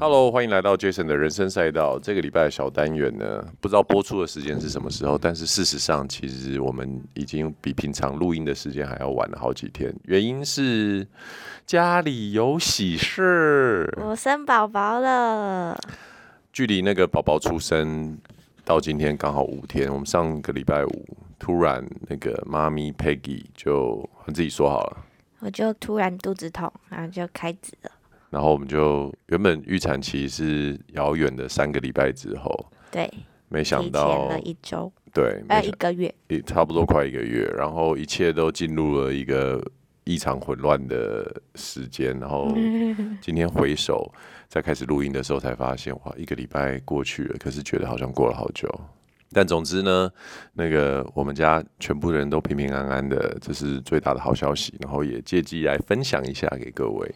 Hello，欢迎来到 Jason 的人生赛道。这个礼拜的小单元呢，不知道播出的时间是什么时候，但是事实上，其实我们已经比平常录音的时间还要晚了好几天。原因是家里有喜事，我生宝宝了。距离那个宝宝出生到今天刚好五天。我们上个礼拜五突然那个妈咪 Peggy 就自己说好了。我就突然肚子痛，然后就开指了。然后我们就原本预产期是遥远的三个礼拜之后，对，没想到一周，对，还有一个月，差不多快一个月。然后一切都进入了一个异常混乱的时间。然后 今天回首再开始录音的时候，才发现哇，一个礼拜过去了，可是觉得好像过了好久。但总之呢，那个我们家全部人都平平安安的，这是最大的好消息。然后也借机来分享一下给各位。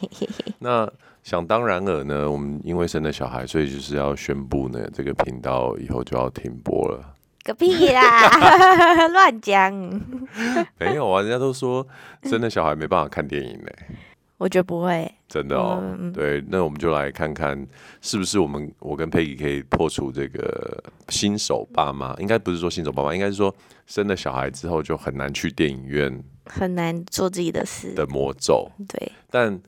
那想当然尔呢，我们因为生了小孩，所以就是要宣布呢，这个频道以后就要停播了。个屁啦，乱讲！没有啊，人家都说生了小孩没办法看电影呢。我觉得不会，真的哦。嗯、对，那我们就来看看，是不是我们我跟 Peggy 可以破除这个新手爸妈，应该不是说新手爸妈，应该是说生了小孩之后就很难去电影院，很难做自己的事的魔咒。对，但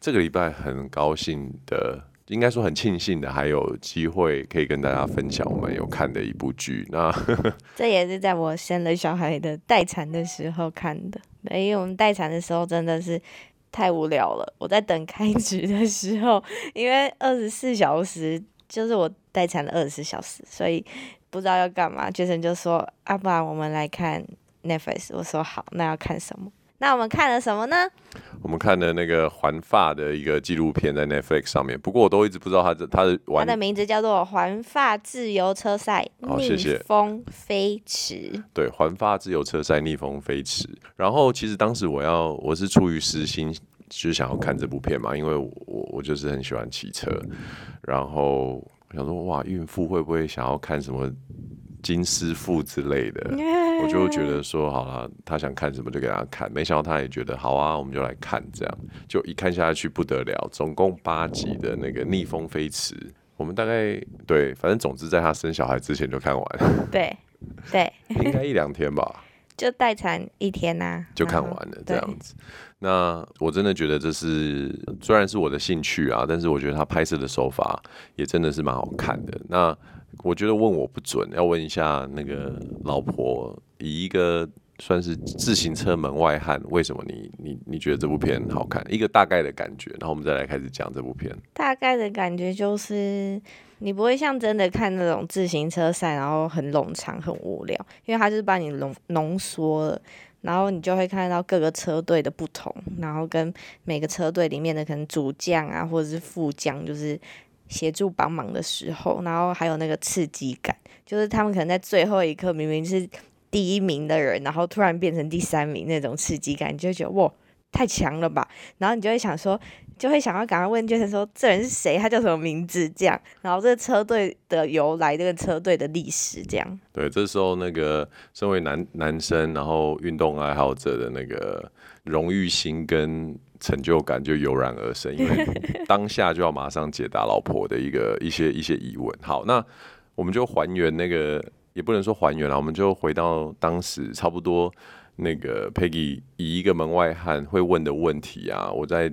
这个礼拜很高兴的，应该说很庆幸的，还有机会可以跟大家分享我们有看的一部剧。那 这也是在我生了小孩的待产的时候看的，因为我们待产的时候真的是。太无聊了！我在等开局的时候，因为二十四小时就是我待产的二十四小时，所以不知道要干嘛。杰森就说：“啊，不然我们来看 Netflix。”我说：“好，那要看什么？”那我们看了什么呢？我们看了那个环发的一个纪录片在 Netflix 上面，不过我都一直不知道它的它的它的名字叫做《环发自由车赛逆风飞驰》。对，环发自由车赛逆风飞驰。然后其实当时我要我是出于私心，就是想要看这部片嘛，因为我我就是很喜欢骑车，然后我想说哇，孕妇会不会想要看什么？金师傅之类的，我就觉得说好了，他想看什么就给他看。没想到他也觉得好啊，我们就来看这样。就一看下去不得了，总共八集的那个逆风飞驰，我们大概对，反正总之在他生小孩之前就看完。对对，应该一两天吧，就待产一天呐、啊，就看完了这样子。那我真的觉得这是虽然是我的兴趣啊，但是我觉得他拍摄的手法也真的是蛮好看的。那我觉得问我不准，要问一下那个老婆，以一个算是自行车门外汉，为什么你你你觉得这部片好看？一个大概的感觉，然后我们再来开始讲这部片。大概的感觉就是，你不会像真的看那种自行车赛，然后很冗长、很无聊，因为它就是把你浓浓缩了，然后你就会看到各个车队的不同，然后跟每个车队里面的可能主将啊，或者是副将，就是。协助帮忙的时候，然后还有那个刺激感，就是他们可能在最后一刻明明是第一名的人，然后突然变成第三名那种刺激感，你就觉得哇，太强了吧！然后你就会想说，就会想要赶快问就是说，这人是谁？他叫什么名字？这样，然后这个车队的由来，这个车队的历史，这样。对，这时候那个身为男男生，然后运动爱好者的那个荣誉心跟。成就感就油然而生，因为当下就要马上解答老婆的一个一些一些疑问。好，那我们就还原那个，也不能说还原了，我们就回到当时差不多那个 Peggy 以一个门外汉会问的问题啊，我在。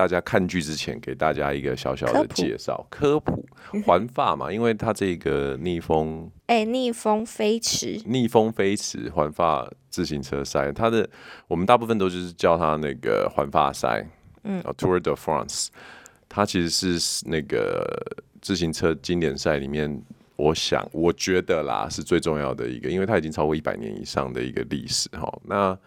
大家看剧之前，给大家一个小小的介绍科普环法嘛，因为它这个逆风哎、欸，逆风飞驰，逆风飞驰环法自行车赛，它的我们大部分都就是叫它那个环法赛，嗯，Tour de France，它其实是那个自行车经典赛里面，我想我觉得啦是最重要的一个，因为它已经超过一百年以上的一个历史哈，那。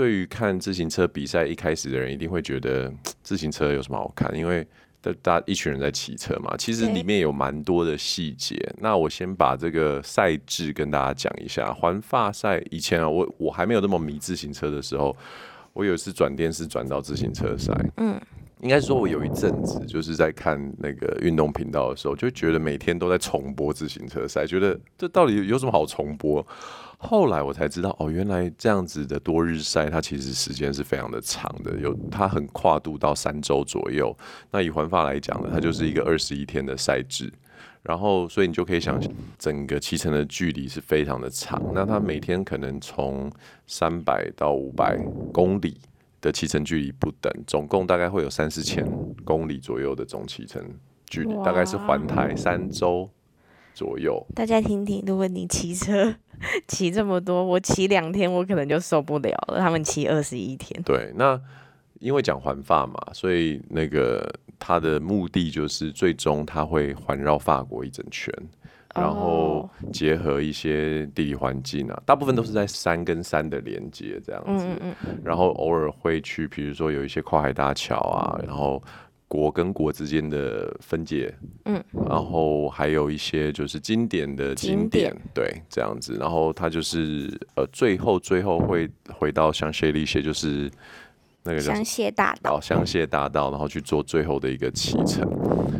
对于看自行车比赛一开始的人，一定会觉得自行车有什么好看？因为大大一群人在骑车嘛。其实里面有蛮多的细节。那我先把这个赛制跟大家讲一下。环法赛以前啊，我我还没有那么迷自行车的时候，我有一次转电视转到自行车赛。嗯，应该说，我有一阵子就是在看那个运动频道的时候，就觉得每天都在重播自行车赛，觉得这到底有什么好重播？后来我才知道，哦，原来这样子的多日赛，它其实时间是非常的长的，有它很跨度到三周左右。那以环法来讲呢，它就是一个二十一天的赛制。然后，所以你就可以想象，整个骑乘的距离是非常的长。那它每天可能从三百到五百公里的骑乘距离不等，总共大概会有三四千公里左右的总骑乘距离，大概是环台三周左右。大家听听，如果你骑车 骑这么多，我骑两天我可能就受不了了。他们骑二十一天。对，那因为讲环法嘛，所以那个。它的目的就是最终它会环绕法国一整圈，然后结合一些地理环境啊，大部分都是在山跟山的连接这样子，然后偶尔会去，比如说有一些跨海大桥啊，然后国跟国之间的分界，嗯，然后还有一些就是经典的景点，对，这样子，然后它就是呃，最后最后会回到香榭丽舍，就是。那个香榭大道，香榭大道，然后去做最后的一个骑乘。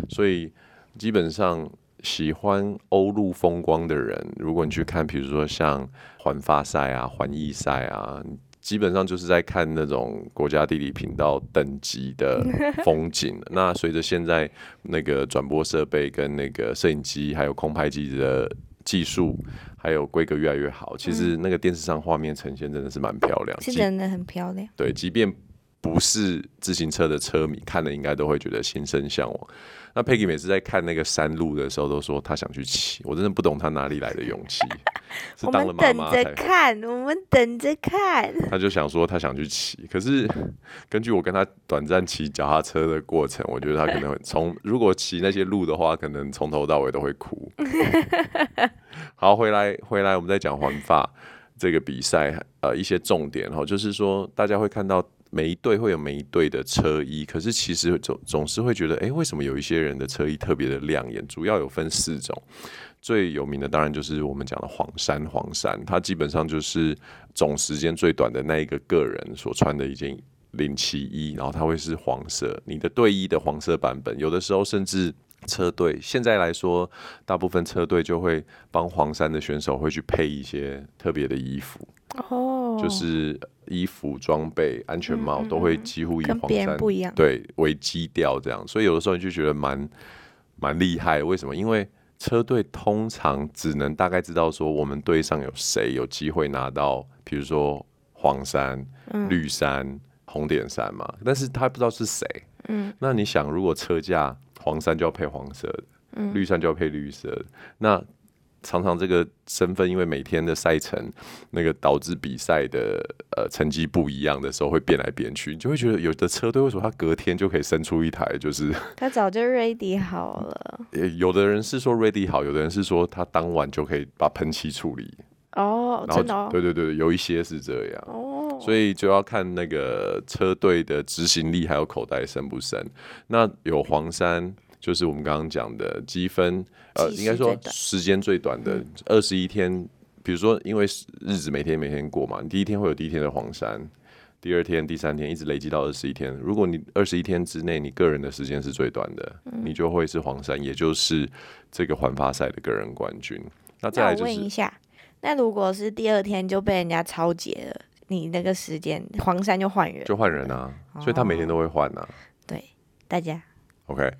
所以基本上喜欢欧陆风光的人，如果你去看，比如说像环法赛啊、环意赛啊，基本上就是在看那种国家地理频道等级的 风景。那随着现在那个转播设备跟那个摄影机还有空拍机的技术还有规格越来越好，其实那个电视上画面呈现真的是蛮漂亮，是真的很漂亮。对，即便不是自行车的车迷看了应该都会觉得心生向往。那 Peggy 每次在看那个山路的时候，都说他想去骑。我真的不懂他哪里来的勇气。是当了妈妈我们等着看，我们等着看。他就想说他想去骑，可是根据我跟他短暂骑脚踏车的过程，我觉得他可能会从如果骑那些路的话，可能从头到尾都会哭。好，回来回来，我们再讲环法这个比赛，呃，一些重点哈，就是说大家会看到。每一队会有每一队的车衣，可是其实总总是会觉得，哎，为什么有一些人的车衣特别的亮眼？主要有分四种，最有名的当然就是我们讲的黄衫，黄衫它基本上就是总时间最短的那一个个人所穿的一件领骑衣，然后它会是黄色，你的队衣的黄色版本，有的时候甚至车队现在来说，大部分车队就会帮黄山的选手会去配一些特别的衣服。哦，就是衣服、装备、安全帽都会几乎以黄衫对为基调这样，所以有的时候你就觉得蛮蛮厉害。为什么？因为车队通常只能大概知道说我们队上有谁有机会拿到，比如说黄山、绿山、红点山嘛，但是他不知道是谁。嗯，那你想，如果车架黄山就要配黄色的，绿山就要配绿色的，那。常常这个身份，因为每天的赛程，那个导致比赛的呃成绩不一样的时候会变来变去，你就会觉得有的车队为什么他隔天就可以生出一台，就是 他早就 ready 好了。有的人是说 ready 好，有的人是说他当晚就可以把喷漆处理。哦，真的哦？对对对，有一些是这样。哦，所以就要看那个车队的执行力还有口袋深不深。那有黄衫。就是我们刚刚讲的积分，呃，应该说时间最短的二十一天。比如说，因为日子每天每天过嘛，你第一天会有第一天的黄山，第二天、第三天一直累积到二十一天。如果你二十一天之内你个人的时间是最短的，你就会是黄山，也就是这个环发赛的个人冠军。那再来就是，问一下，那如果是第二天就被人家超节了，你那个时间黄山就换人，就换人啊，所以他每天都会换啊。对，大家。OK，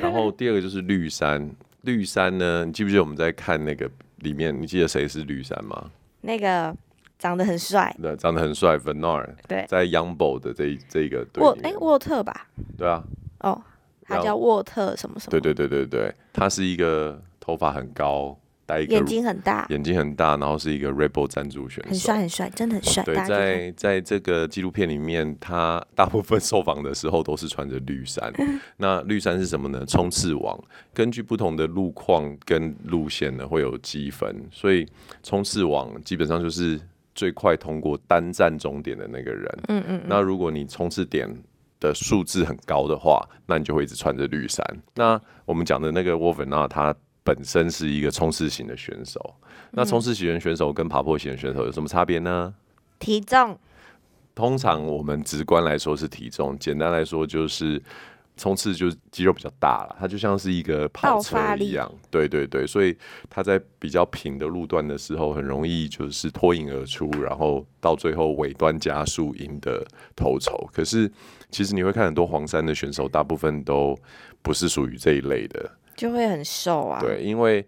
然后第二个就是绿山，绿山呢，你记不记得我们在看那个里面？你记得谁是绿山吗？那个长得很帅，对，长得很帅，Van Aert，对，在 Young Bull 的这这一个对，沃哎沃特吧？对啊，哦，他叫沃特什么什么？对对对对对，他是一个头发很高。眼睛很大，眼睛很大，然后是一个 Red Bull 赞助选手，很帅很帅，真的很帅。对，在在这个纪录片里面，他大部分受访的时候都是穿着绿衫。那绿衫是什么呢？冲刺王，根据不同的路况跟路线呢，会有积分。所以冲刺王基本上就是最快通过单站终点的那个人。嗯嗯。那如果你冲刺点的数字很高的话，那你就会一直穿着绿衫。那我们讲的那个 Wout van Aert 他。本身是一个冲刺型的选手，那冲刺型的选手跟爬坡型的选手有什么差别呢？体重。通常我们直观来说是体重，简单来说就是冲刺就是肌肉比较大了，它就像是一个跑车一样，对对对，所以它在比较平的路段的时候，很容易就是脱颖而出，然后到最后尾端加速赢得头筹。可是其实你会看很多黄山的选手，大部分都不是属于这一类的，就会很瘦啊。对，因为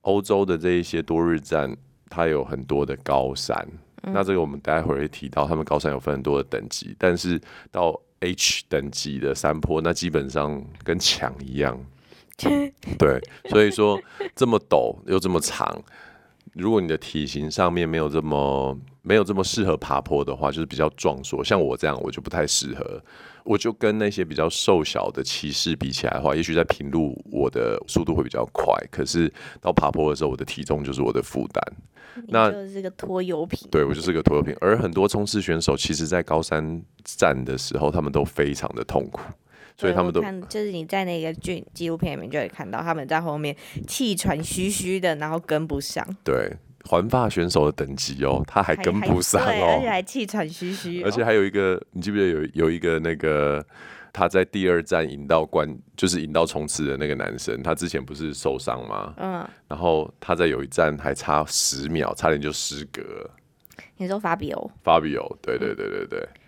欧洲的这一些多日战，它有很多的高山，嗯、那这个我们待会儿会提到，他们高山有分很多的等级，但是到 H 等级的山坡，那基本上跟墙一样。对，所以说这么陡又这么长，如果你的体型上面没有这么没有这么适合爬坡的话，就是比较壮硕。像我这样，我就不太适合。我就跟那些比较瘦小的骑士比起来的话，也许在平路我的速度会比较快，可是到爬坡的时候，我的体重就是我的负担。那就是个拖油瓶，对，我就是个拖油瓶。而很多冲刺选手，其实，在高山站的时候，他们都非常的痛苦，所以他们都看，就是你在那个剧纪录片里面就会看到他们在后面气喘吁吁的，然后跟不上。对，环法选手的等级哦，他还跟不上哦，而且还气喘吁吁，而且还有一个，你记不记得有有一个那个？他在第二站赢到冠，就是赢到冲刺的那个男生，他之前不是受伤吗？嗯，然后他在有一站还差十秒，差点就失格了。你说法比欧？法比欧，对对对对对。嗯、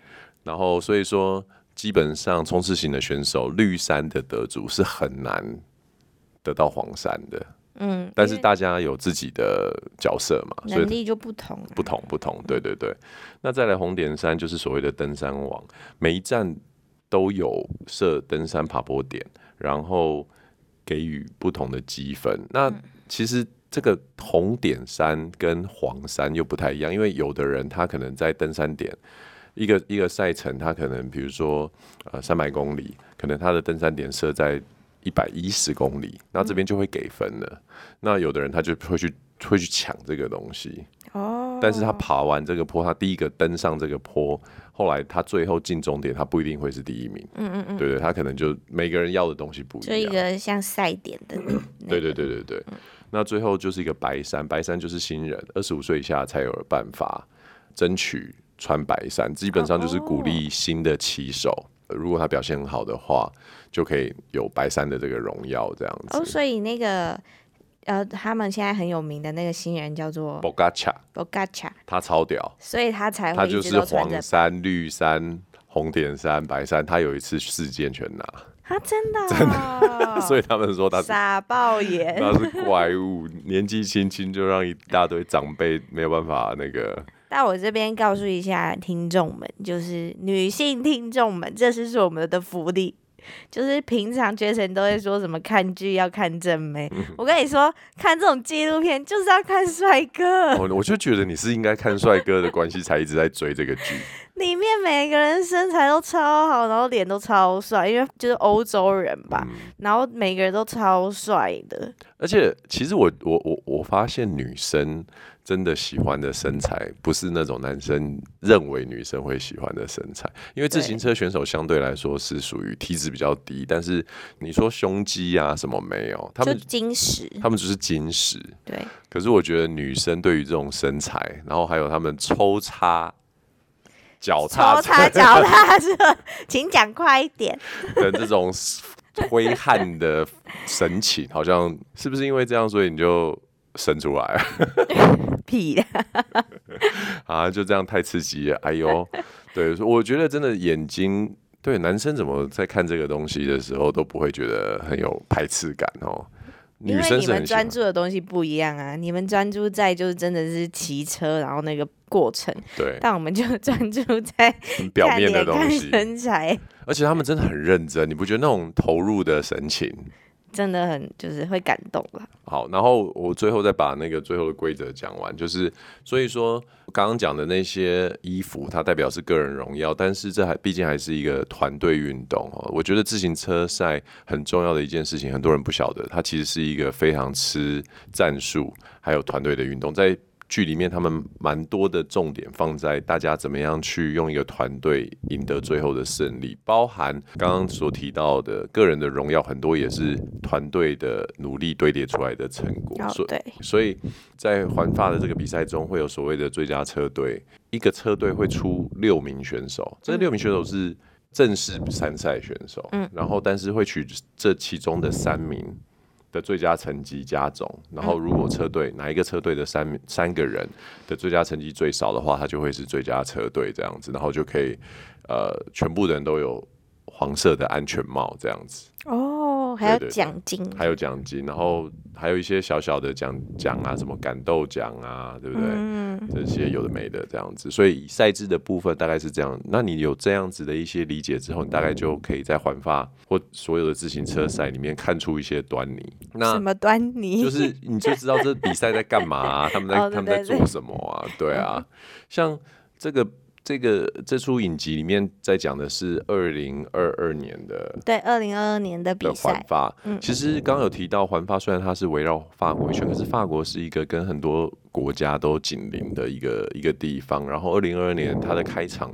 然后所以说，基本上冲刺型的选手，绿衫的得主是很难得到黄山的。嗯，但是大家有自己的角色嘛，能力就不同、啊，不同不同。对对对。那再来红点山就是所谓的登山王，每一站。都有设登山爬坡点，然后给予不同的积分。那其实这个红点山跟黄山又不太一样，因为有的人他可能在登山点一个一个赛程，他可能比如说呃三百公里，可能他的登山点设在一百一十公里，那这边就会给分了。那有的人他就会去会去抢这个东西。哦，但是他爬完这个坡，他第一个登上这个坡。后来他最后进终点，他不一定会是第一名。嗯嗯嗯，对对，他可能就每个人要的东西不一样。就一个像赛点的、那个。对对对对对。嗯、那最后就是一个白衫，白衫就是新人，二十五岁以下才有办法争取穿白衫。基本上就是鼓励新的骑手，哦、如果他表现很好的话，就可以有白山的这个荣耀这样子。哦，所以那个。呃，他们现在很有名的那个新人叫做 Pogacar，Pogacar，他超屌，所以他才会他就是黄山、绿山、红点山、白山，他有一次世界全拿，他 真的、哦、真的，所以他们说他傻爆眼，他是怪物，年纪轻轻就让一大堆长辈没有办法那个。但我这边告诉一下听众们，就是女性听众们，这是是我们的福利。就是平常 Jason 都会说什么看剧要看正妹，嗯、我跟你说，看这种纪录片就是要看帅哥。我我就觉得你是应该看帅哥的关系才一直在追这个剧。里面每个人身材都超好，然后脸都超帅，因为就是欧洲人吧，嗯、然后每个人都超帅的。而且其实我我我我发现女生。真的喜欢的身材，不是那种男生认为女生会喜欢的身材。因为自行车选手相对来说是属于体脂比较低，但是你说胸肌啊什么没有，他们就精实，他们只是金石。对。可是我觉得女生对于这种身材，然后还有他们抽插脚踏脚踏车，请讲快一点。的这种挥汗的神情，好像是不是因为这样，所以你就生出来了？屁的 啊！就这样太刺激了，哎呦！对，我觉得真的眼睛，对男生怎么在看这个东西的时候都不会觉得很有排斥感哦。女生是很，因为你们专注的东西不一样啊，你们专注在就是真的是骑车，然后那个过程。对，但我们就专注在表面的东西，身材。而且他们真的很认真，你不觉得那种投入的神情？真的很就是会感动了。好，然后我最后再把那个最后的规则讲完，就是所以说刚刚讲的那些衣服，它代表是个人荣耀，但是这还毕竟还是一个团队运动哦。我觉得自行车赛很重要的一件事情，很多人不晓得，它其实是一个非常吃战术还有团队的运动，在。剧里面他们蛮多的重点放在大家怎么样去用一个团队赢得最后的胜利，包含刚刚所提到的个人的荣耀，很多也是团队的努力堆叠出来的成果。哦、对，所以在环法的这个比赛中，会有所谓的最佳车队，一个车队会出六名选手，这六名选手是正式参赛选手，嗯，然后但是会取这其中的三名的最佳成绩加总，然后如果车队哪一个车队的三三个人的最佳成绩最少的话，他就会是最佳车队这样子，然后就可以呃全部人都有黄色的安全帽这样子。哦，还有奖金，还有奖金，然后还有一些小小的奖奖啊，什么感动奖啊，对不对？嗯，这些有的没的这样子，所以赛制的部分大概是这样。那你有这样子的一些理解之后，你大概就可以在环法或所有的自行车赛里面看出一些端倪。那什么端倪？就是你就知道这比赛在干嘛啊，他们在 他们在做什么啊？对啊，像这个。这个这出影集里面在讲的是二零二二年的，对，二零二二年的比赛。环法，嗯，其实刚刚有提到环法，虽然它是围绕法国一圈，可是法国是一个跟很多国家都紧邻的一个一个地方。然后二零二二年它的开场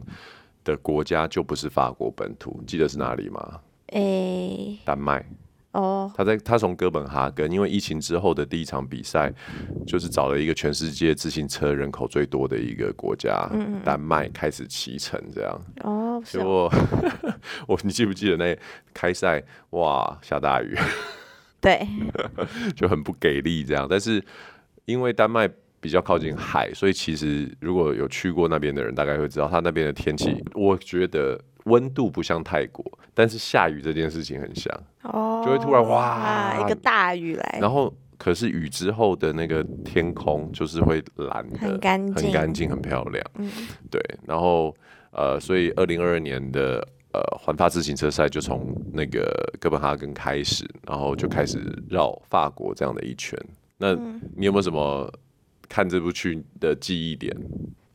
的国家就不是法国本土，记得是哪里吗？诶，丹麦。哦，他在他从哥本哈根，因为疫情之后的第一场比赛，就是找了一个全世界自行车人口最多的一个国家，嗯、丹麦开始骑乘这样。哦，结果 我你记不记得那开赛哇下大雨，对，就很不给力这样。但是因为丹麦比较靠近海，所以其实如果有去过那边的人，大概会知道他那边的天气，我觉得。温度不像泰国，但是下雨这件事情很像，哦，就会突然哇一个大雨来，然后可是雨之后的那个天空就是会蓝的，很干净，很干净，很漂亮，嗯，对，然后呃，所以二零二二年的呃环法自行车赛就从那个哥本哈根开始，然后就开始绕法国这样的一圈。那你有没有什么看这部剧的记忆点？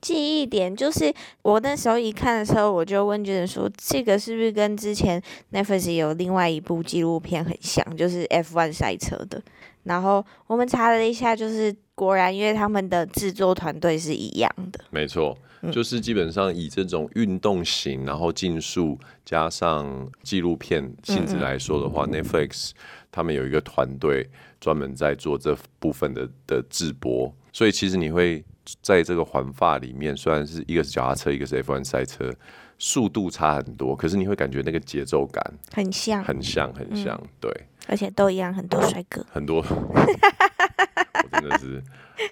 记忆点就是，我那时候一看的时候，我就问 Jaden 说：“这个是不是跟之前 Netflix 有另外一部纪录片很像，就是 F1 赛车的？”然后我们查了一下，就是果然，因为他们的制作团队是一样的。没错，就是基本上以这种运动型，然后竞速加上纪录片性质来说的话，嗯嗯，Netflix 他们有一个团队专门在做这部分的的制播，所以其实你会。在这个环法里面，虽然是一个是脚踏车，一个是 F1 赛车，速度差很多，可是你会感觉那个节奏感很像，很像，很像，嗯、对，而且都一样，很多帅哥，很多，我真的是，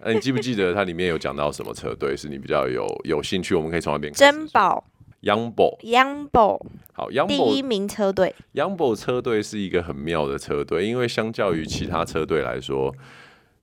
那、啊，你记不记得它里面有讲到什么车队是你比较有有兴趣？我们可以从那边珍宝，Jumbo，Jumbo，好，Jumbo 第一名车队，Jumbo 车队是一个很妙的车队，因为相较于其他车队来说。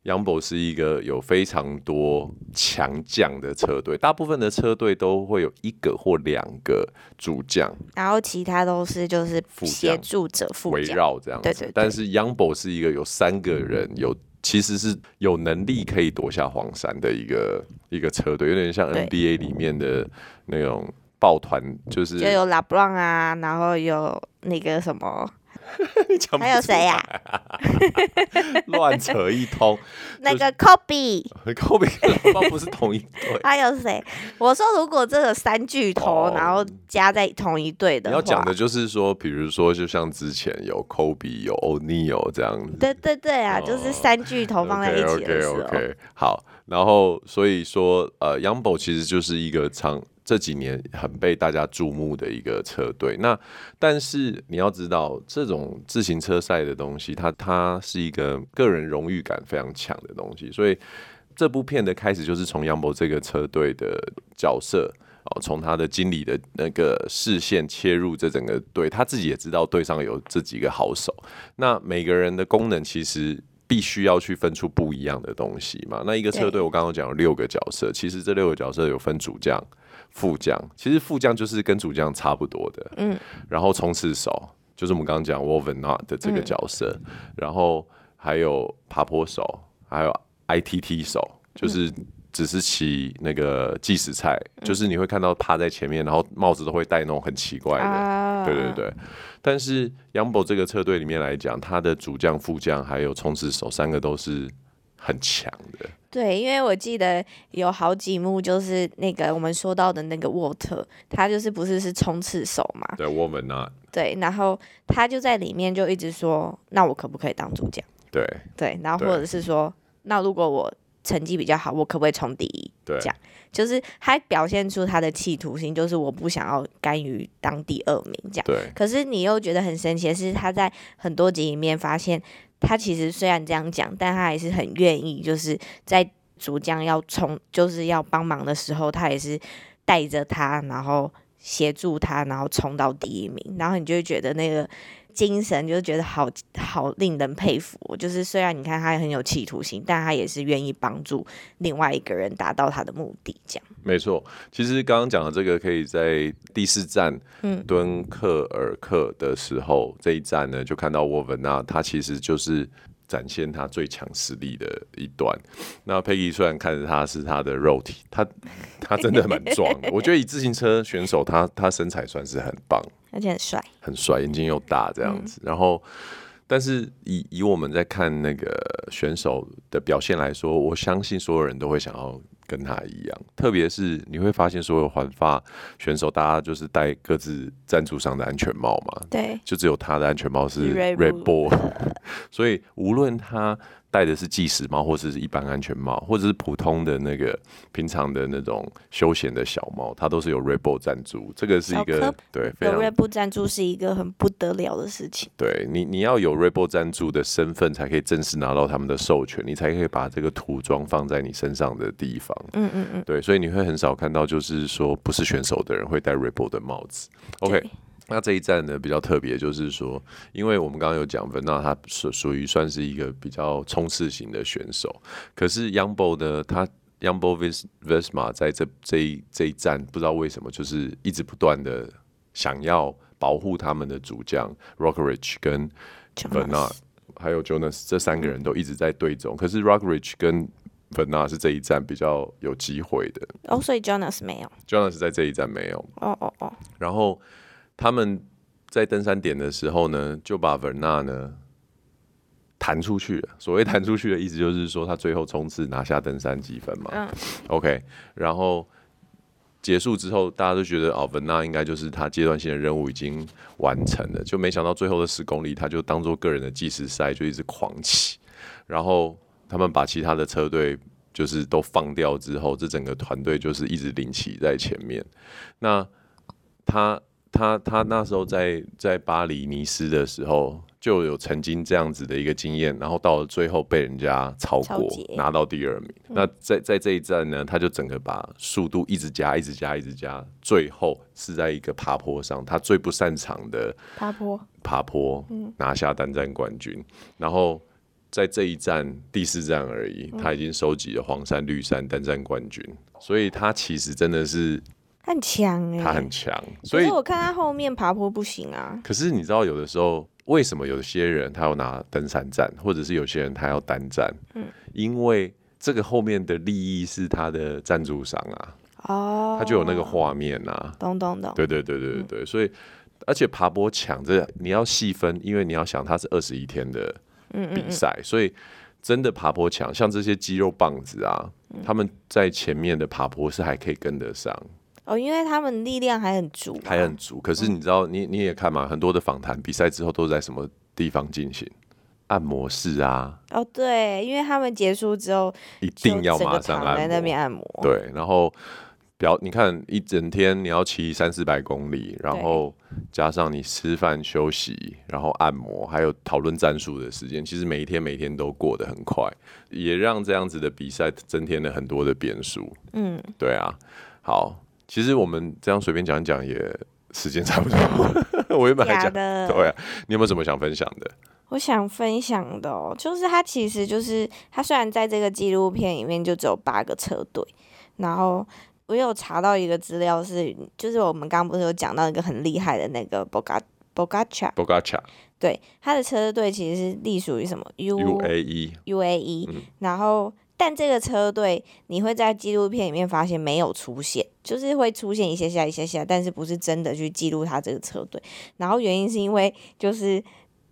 Jumbo 是一个有非常多强将的车队，大部分的车队都会有一个或两个主将，然后其他都是就是协助者副将围绕这样子。对对对。但是 Jumbo 是一个有三个人有其实是有能力可以夺下黄山的一个一个车队，有点像 NBA 里面的那种抱团，就是就有 LeBron 啊，然后有那个什么。还有谁呀、啊？乱扯一通。那个 Kobe，Kobe 不是同一队。还有谁？我说如果这个三巨头，然后加在同一队的，你要讲的就是说，比如说，就像之前有 Kobe，有 O'Neal 这样子。对对对啊，就是三巨头放在一起的时候。OK OK，好。然后所以说，呃，Jumbo 其实就是一个长。这几年很被大家注目的一个车队，那但是你要知道，这种自行车赛的东西，它它是一个个人荣誉感非常强的东西，所以这部片的开始就是从 Jumbo 这个车队的角色哦，从他的经理的那个视线切入这整个队，他自己也知道队上有这几个好手，那每个人的功能其实必须要去分出不一样的东西嘛。那一个车队我刚刚讲了六个角色，其实这六个角色有分主将。副将其实副将就是跟主将差不多的，嗯，然后冲刺手就是我们刚刚讲 Wout van Not 的这个角色，嗯、然后还有爬坡手，还有 ITT 手，就是只是骑那个计时赛，嗯、就是你会看到趴在前面，然后帽子都会戴那种很奇怪的，啊、对对对。但是 Yumbo 这个车队里面来讲，他的主将、副将还有冲刺手三个都是很强的。对，因为我记得有好几幕，就是那个我们说到的那个沃特，他就是不是是冲刺手嘛？对，我们呢？对，然后他就在里面就一直说：“那我可不可以当主将？”对，对，然后或者是说：“那如果我成绩比较好，我可不可以冲第一？对，这样就是他表现出他的企图心，就是我不想要甘于当第二名这样。对。可是你又觉得很神奇的是，他在很多集里面发现，他其实虽然这样讲，但他还是很愿意，就是在主将要冲，就是要帮忙的时候，他也是带着他，然后协助他，然后冲到第一名。然后你就会觉得那个。精神就觉得好好令人佩服，就是虽然你看他很有企图心，但他也是愿意帮助另外一个人达到他的目的。这样没错，其实刚刚讲的这个，可以在第四站，嗯，敦刻尔克的时候，嗯、这一站呢，就看到沃文纳，他其实就是。展现他最强实力的一段。那佩奇虽然看着他是他的肉体，他他真的蛮壮的。我觉得以自行车选手，他他身材算是很棒，而且很帅，很帅，眼睛又大这样子。嗯、然后，但是以以我们在看那个选手的表现来说，我相信所有人都会想要。跟他一样，特别是你会发现，所有环发选手，大家就是戴各自赞助商的安全帽嘛，对，就只有他的安全帽是 Red Bull，所以无论他。戴的是计时帽，或者是一般安全帽，或者是普通的那个平常的那种休闲的小帽，它都是有 Red Bull 赞助。这个是一个对，有 Red Bull 赞助是一个很不得了的事情。对你，你要有 Red Bull 赞助的身份，才可以正式拿到他们的授权，你才可以把这个涂装放在你身上的地方。嗯嗯嗯。对，所以你会很少看到，就是说不是选手的人会戴 Red Bull 的帽子。OK。那这一站呢，比较特别，就是说，因为我们刚刚有讲文纳，他属属于算是一个比较冲刺型的选手。可是 Jumbo 呢，他 Jumbo Visma 在这这一这一站，不知道为什么，就是一直不断的想要保护他们的主将 Rockridge 跟 Bernal 还有 Jonas 这三个人都一直在对中。可是 Rockridge 跟 Bernal 是这一站比较有机会的。哦，所以 Jonas 没有，Jonas 在这一站没有。哦哦哦，然后。他们在登山点的时候呢，就把 Bernal 呢弹出去了。所谓弹出去的意思，就是说他最后冲刺拿下登山积分嘛。嗯。OK，然后结束之后，大家都觉得哦，Bernal 应该就是他阶段性的任务已经完成了。就没想到最后的十公里，他就当做个人的计时赛，就一直狂骑。然后他们把其他的车队就是都放掉之后，这整个团队就是一直领骑在前面。那他。他他那时候在在巴黎尼斯的时候就有曾经这样子的一个经验，然后到了最后被人家超过拿到第二名。嗯、那在在这一站呢，他就整个把速度一直加，一直加，一直加，最后是在一个爬坡上，他最不擅长的爬坡爬坡，拿下单站冠军。然后在这一站第四站而已，他已经收集了黄山绿山单站冠军，所以他其实真的是。很强哎，他很强，所以我看他后面爬坡不行啊。可是你知道，有的时候为什么有些人他要拿登山杖，或者是有些人他要单站？嗯，因为这个后面的利益是他的赞助商啊。哦，他就有那个画面啊。懂懂懂。对对对对对对，所以而且爬坡强，这你要细分，因为你要想他是二十一天的比赛，所以真的爬坡强，像这些肌肉棒子啊，他们在前面的爬坡是还可以跟得上。哦，因为他们力量还很足，还很足。可是你知道，你你也看嘛，很多的访谈比赛之后都在什么地方进行？按摩室啊。哦，对，因为他们结束之后一定要马上在那边按摩。对，然后表你看一整天你要骑三四百公里，然后加上你吃饭休息，然后按摩，还有讨论战术的时间，其实每一天每一天都过得很快，也让这样子的比赛增添了很多的变数。嗯，对啊，好。其实我们这样随便讲讲也时间差不多，我原本还讲的。对啊，你有没有什么想分享的？我想分享的哦，就是他其实就是他虽然在这个纪录片里面就只有八个车队，然后我有查到一个资料是，就是我们刚刚不是有讲到一个很厉害的那个 Boga Bogacha Bogacha，对，他的车队其实是隶属于什么？UAE UAE，然后。但这个车队，你会在纪录片里面发现没有出现，就是会出现一些下一些下，但是不是真的去记录他这个车队。然后原因是因为就是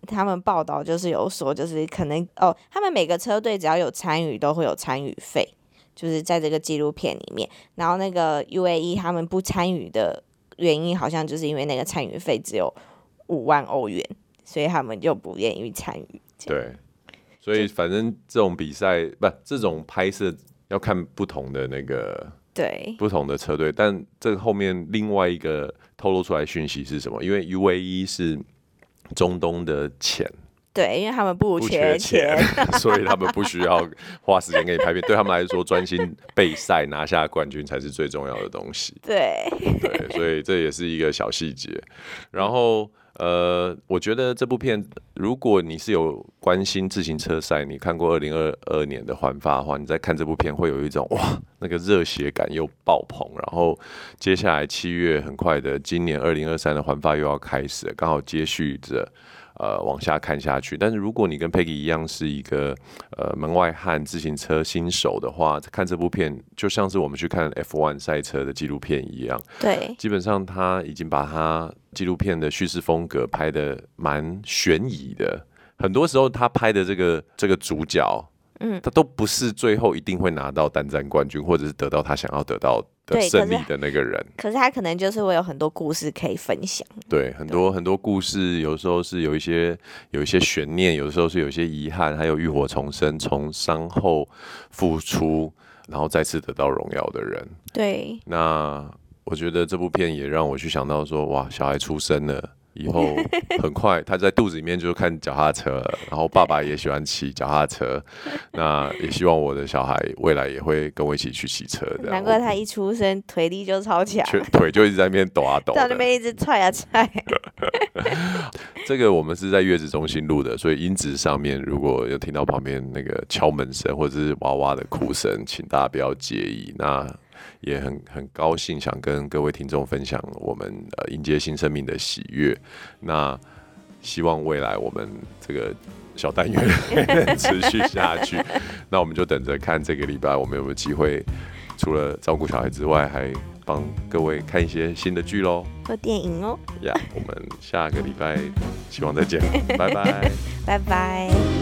他们报道就是有说，就是可能哦，他们每个车队只要有参与都会有参与费，就是在这个纪录片里面。然后那个 UAE 他们不参与的原因，好像就是因为那个参与费只有五万欧元，所以他们就不愿意参与。对。所以反正这种比赛不这种拍摄要看不同的那个对不同的车队，但这后面另外一个透露出来讯息是什么？因为 UAE 是中东的钱。对，因为他们不缺钱，缺钱 所以他们不需要花时间给你拍片。对他们来说，专心备赛拿下冠军才是最重要的东西。对，对，所以这也是一个小细节。然后，呃，我觉得这部片，如果你是有关心自行车赛，你看过二零二二年的环法的话，你再看这部片，会有一种哇，那个热血感又爆棚。然后，接下来七月很快的，今年二零二三的环法又要开始了，刚好接续着。呃，往下看下去。但是如果你跟 Peggy 一样是一个呃门外汉、自行车新手的话，看这部片就像是我们去看 F1 赛车的纪录片一样。对，基本上他已经把他纪录片的叙事风格拍的蛮悬疑的。很多时候他拍的这个这个主角。嗯，他都不是最后一定会拿到单战冠军，或者是得到他想要得到的胜利的那个人。可是他可能就是会有很多故事可以分享。对，很多很多故事，有时候是有一些有一些悬念，有时候是有一些遗憾，还有浴火重生，从伤后复出，然后再次得到荣耀的人。对。那我觉得这部片也让我去想到说，哇，小孩出生了。以后很快，他在肚子里面就看脚踏车了，然后爸爸也喜欢骑脚踏车，那也希望我的小孩未来也会跟我一起去骑车的。难怪他一出生腿力就超强，腿就一直在那边抖啊抖，在那边一直踹啊踹。这个我们是在月子中心录的，所以音质上面如果有听到旁边那个敲门声或者是娃娃的哭声，请大家不要介意。那。也很很高兴，想跟各位听众分享我们呃迎接新生命的喜悦。那希望未来我们这个小单元 持续下去。那我们就等着看这个礼拜我们有没有机会，除了照顾小孩之外，还帮各位看一些新的剧喽，或电影哦。呀，yeah, 我们下个礼拜希望再见，拜拜，拜拜。